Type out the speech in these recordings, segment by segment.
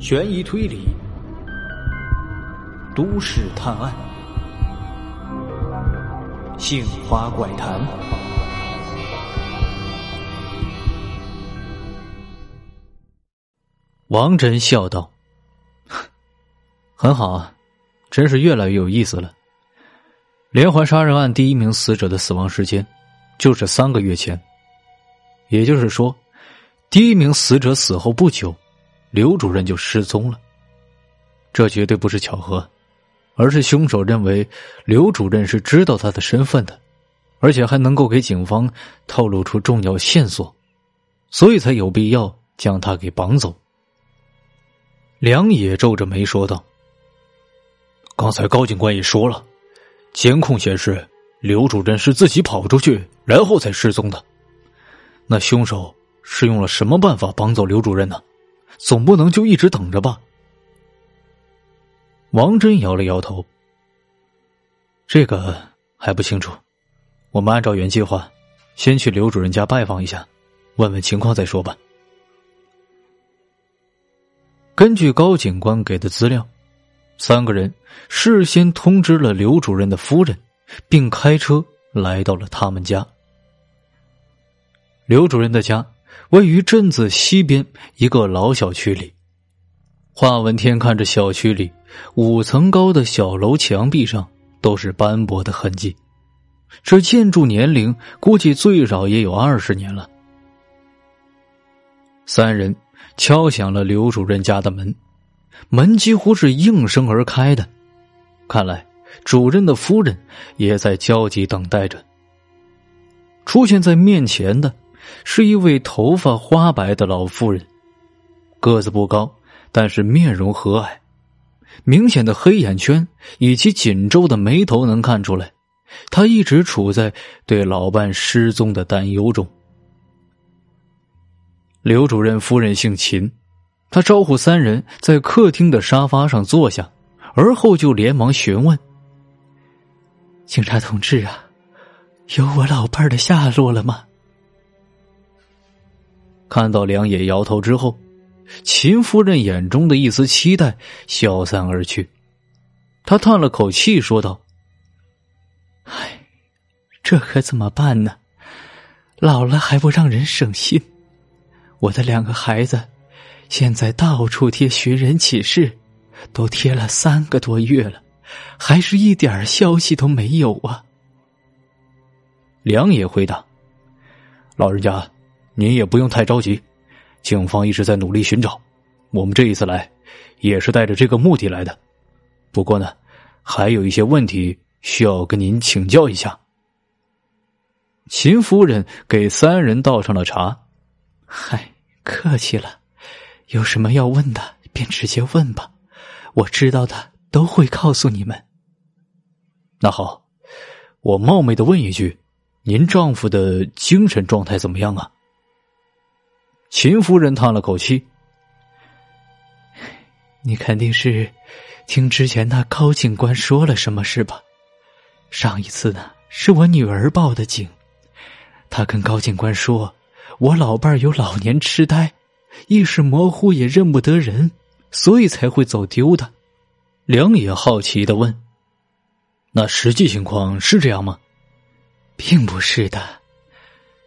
悬疑推理，都市探案，杏花怪谈。王真笑道：“很好啊，真是越来越有意思了。连环杀人案第一名死者的死亡时间就是三个月前，也就是说，第一名死者死后不久。”刘主任就失踪了，这绝对不是巧合，而是凶手认为刘主任是知道他的身份的，而且还能够给警方透露出重要线索，所以才有必要将他给绑走。梁野皱着眉说道：“刚才高警官也说了，监控显示刘主任是自己跑出去，然后才失踪的。那凶手是用了什么办法绑走刘主任呢？”总不能就一直等着吧？王真摇了摇头，这个还不清楚。我们按照原计划，先去刘主任家拜访一下，问问情况再说吧。根据高警官给的资料，三个人事先通知了刘主任的夫人，并开车来到了他们家。刘主任的家。位于镇子西边一个老小区里，华文天看着小区里五层高的小楼墙壁上都是斑驳的痕迹，这建筑年龄估计最少也有二十年了。三人敲响了刘主任家的门，门几乎是应声而开的，看来主任的夫人也在焦急等待着。出现在面前的。是一位头发花白的老妇人，个子不高，但是面容和蔼，明显的黑眼圈以及紧皱的眉头能看出来，她一直处在对老伴失踪的担忧中。刘主任夫人姓秦，他招呼三人在客厅的沙发上坐下，而后就连忙询问：“警察同志啊，有我老伴的下落了吗？”看到梁野摇头之后，秦夫人眼中的一丝期待消散而去。她叹了口气，说道：“唉，这可怎么办呢？老了还不让人省心。我的两个孩子现在到处贴寻人启事，都贴了三个多月了，还是一点消息都没有啊。”梁野回答：“老人家。”您也不用太着急，警方一直在努力寻找，我们这一次来也是带着这个目的来的。不过呢，还有一些问题需要跟您请教一下。秦夫人给三人倒上了茶。嗨，客气了，有什么要问的便直接问吧，我知道的都会告诉你们。那好，我冒昧的问一句，您丈夫的精神状态怎么样啊？秦夫人叹了口气：“你肯定是听之前那高警官说了什么，是吧？上一次呢，是我女儿报的警，她跟高警官说，我老伴儿有老年痴呆，意识模糊，也认不得人，所以才会走丢的。”梁野好奇的问：“那实际情况是这样吗？”“并不是的，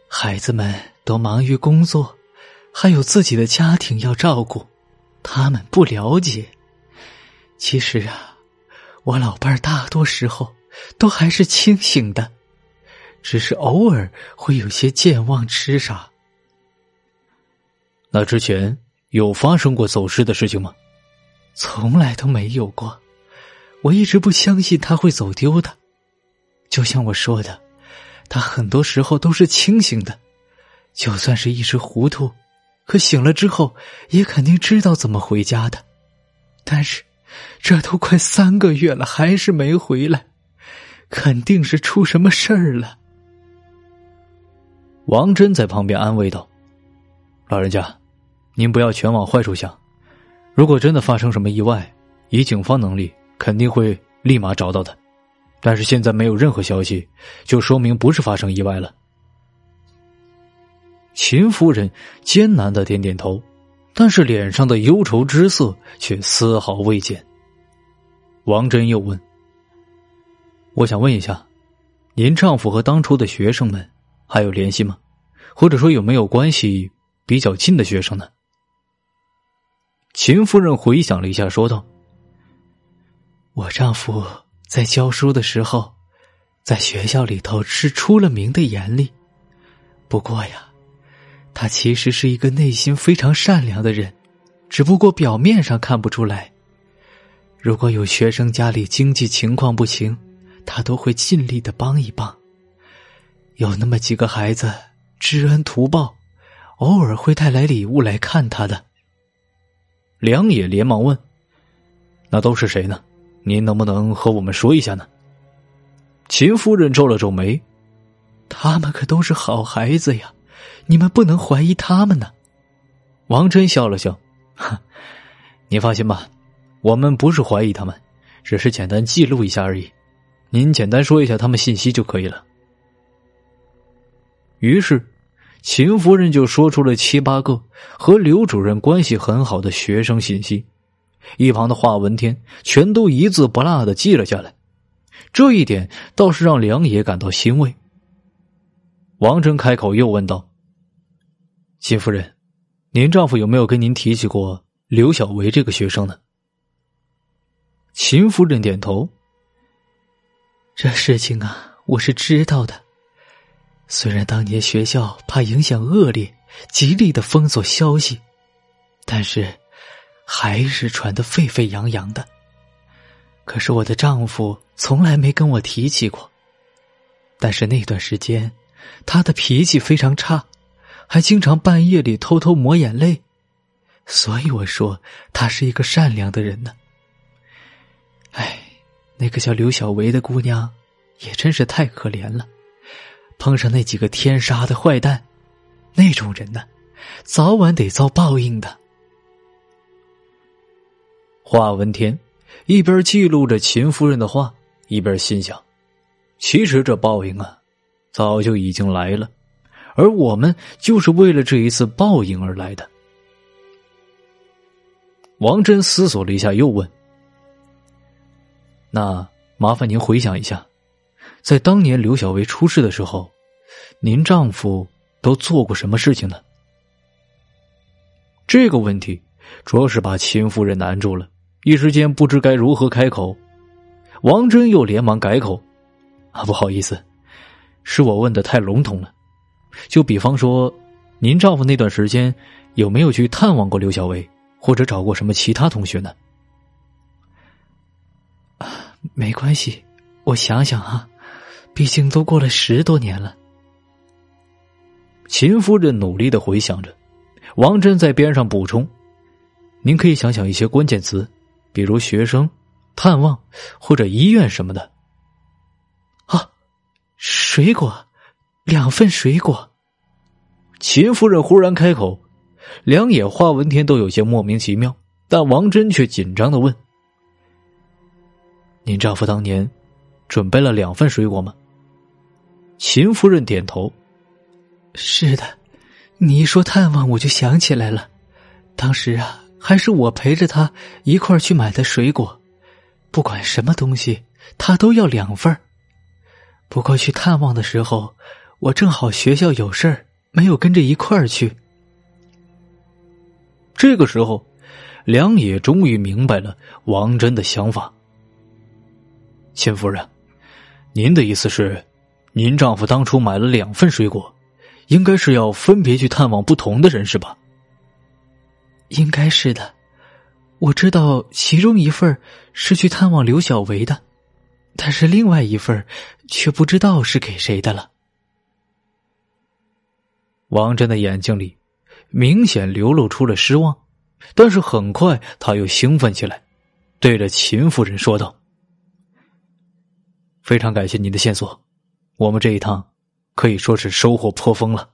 孩子们都忙于工作。”还有自己的家庭要照顾，他们不了解。其实啊，我老伴儿大多时候都还是清醒的，只是偶尔会有些健忘痴傻。那之前有发生过走失的事情吗？从来都没有过。我一直不相信他会走丢的。就像我说的，他很多时候都是清醒的，就算是一时糊涂。可醒了之后，也肯定知道怎么回家的，但是这都快三个月了，还是没回来，肯定是出什么事儿了。王真在旁边安慰道：“老人家，您不要全往坏处想，如果真的发生什么意外，以警方能力，肯定会立马找到的。但是现在没有任何消息，就说明不是发生意外了。”秦夫人艰难的点点头，但是脸上的忧愁之色却丝毫未减。王真又问：“我想问一下，您丈夫和当初的学生们还有联系吗？或者说有没有关系比较近的学生呢？”秦夫人回想了一下，说道：“我丈夫在教书的时候，在学校里头是出了名的严厉，不过呀。”他其实是一个内心非常善良的人，只不过表面上看不出来。如果有学生家里经济情况不行，他都会尽力的帮一帮。有那么几个孩子知恩图报，偶尔会带来礼物来看他的。梁野连忙问：“那都是谁呢？您能不能和我们说一下呢？”秦夫人皱了皱眉：“他们可都是好孩子呀。”你们不能怀疑他们呢。王真笑了笑，哈，你放心吧，我们不是怀疑他们，只是简单记录一下而已。您简单说一下他们信息就可以了。于是，秦夫人就说出了七八个和刘主任关系很好的学生信息，一旁的华文天全都一字不落的记了下来。这一点倒是让梁野感到欣慰。王真开口又问道。秦夫人，您丈夫有没有跟您提起过刘小维这个学生呢？秦夫人点头。这事情啊，我是知道的。虽然当年学校怕影响恶劣，极力的封锁消息，但是还是传得沸沸扬扬的。可是我的丈夫从来没跟我提起过。但是那段时间，他的脾气非常差。还经常半夜里偷偷抹眼泪，所以我说他是一个善良的人呢。哎，那个叫刘小维的姑娘也真是太可怜了，碰上那几个天杀的坏蛋，那种人呢，早晚得遭报应的。华文天一边记录着秦夫人的话，一边心想：其实这报应啊，早就已经来了。而我们就是为了这一次报应而来的。王真思索了一下，又问：“那麻烦您回想一下，在当年刘小薇出事的时候，您丈夫都做过什么事情呢？”这个问题着实把秦夫人难住了，一时间不知该如何开口。王真又连忙改口：“啊，不好意思，是我问的太笼统了。”就比方说，您丈夫那段时间有没有去探望过刘小薇，或者找过什么其他同学呢？没关系，我想想啊，毕竟都过了十多年了。秦夫人努力的回想着，王真在边上补充：“您可以想想一些关键词，比如学生、探望或者医院什么的。”水果。两份水果。秦夫人忽然开口，两眼华文天都有些莫名其妙，但王真却紧张的问：“您丈夫当年准备了两份水果吗？”秦夫人点头：“是的。”你一说探望，我就想起来了，当时啊，还是我陪着他一块去买的水果，不管什么东西，他都要两份不过去探望的时候。我正好学校有事儿，没有跟着一块儿去。这个时候，梁野终于明白了王真的想法。秦夫人，您的意思是，您丈夫当初买了两份水果，应该是要分别去探望不同的人，是吧？应该是的，我知道其中一份是去探望刘小维的，但是另外一份却不知道是给谁的了。王真的眼睛里明显流露出了失望，但是很快他又兴奋起来，对着秦夫人说道：“非常感谢您的线索，我们这一趟可以说是收获颇丰了。”